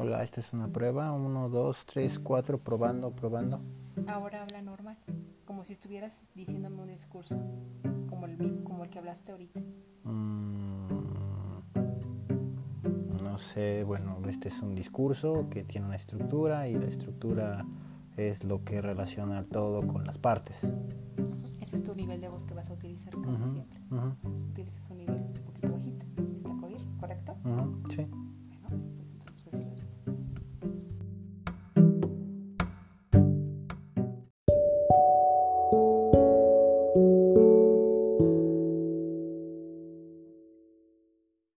hola, esta es una prueba, uno, dos, tres, cuatro, probando, probando. Ahora habla normal, como si estuvieras diciéndome un discurso, como el, como el que hablaste ahorita. Mm, no sé, bueno, este es un discurso que tiene una estructura y la estructura es lo que relaciona todo con las partes. Ese es tu nivel de voz que vas a utilizar casi siempre. Utilizas un nivel un poquito bajito. ¿Está correcto? Sí.